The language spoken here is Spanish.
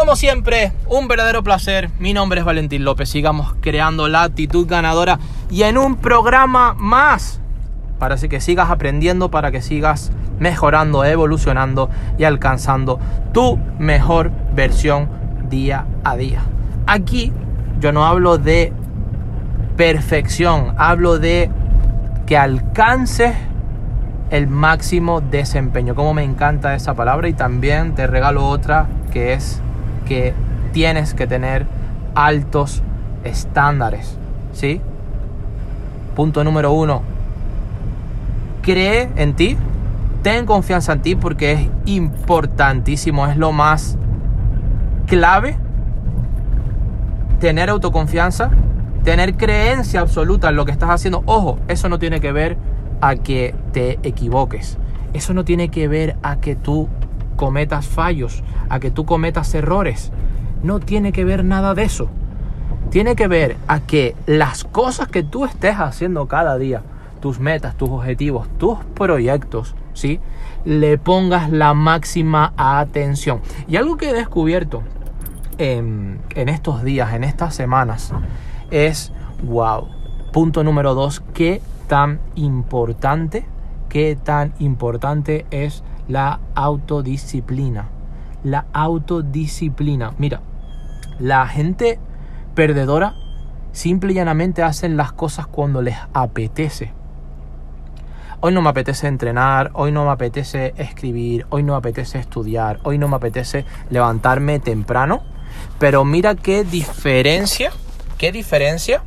Como siempre, un verdadero placer. Mi nombre es Valentín López. Sigamos creando la actitud ganadora y en un programa más para que sigas aprendiendo, para que sigas mejorando, evolucionando y alcanzando tu mejor versión día a día. Aquí yo no hablo de perfección, hablo de que alcances el máximo desempeño. Como me encanta esa palabra y también te regalo otra que es tienes que tener altos estándares. ¿Sí? Punto número uno. Cree en ti. Ten confianza en ti porque es importantísimo. Es lo más clave. Tener autoconfianza. Tener creencia absoluta en lo que estás haciendo. Ojo, eso no tiene que ver a que te equivoques. Eso no tiene que ver a que tú cometas fallos, a que tú cometas errores. No tiene que ver nada de eso. Tiene que ver a que las cosas que tú estés haciendo cada día, tus metas, tus objetivos, tus proyectos, ¿sí? Le pongas la máxima atención. Y algo que he descubierto en, en estos días, en estas semanas, es, wow, punto número dos, qué tan importante, qué tan importante es la autodisciplina. La autodisciplina. Mira, la gente perdedora simple y llanamente hacen las cosas cuando les apetece. Hoy no me apetece entrenar, hoy no me apetece escribir, hoy no me apetece estudiar, hoy no me apetece levantarme temprano. Pero mira qué diferencia, qué diferencia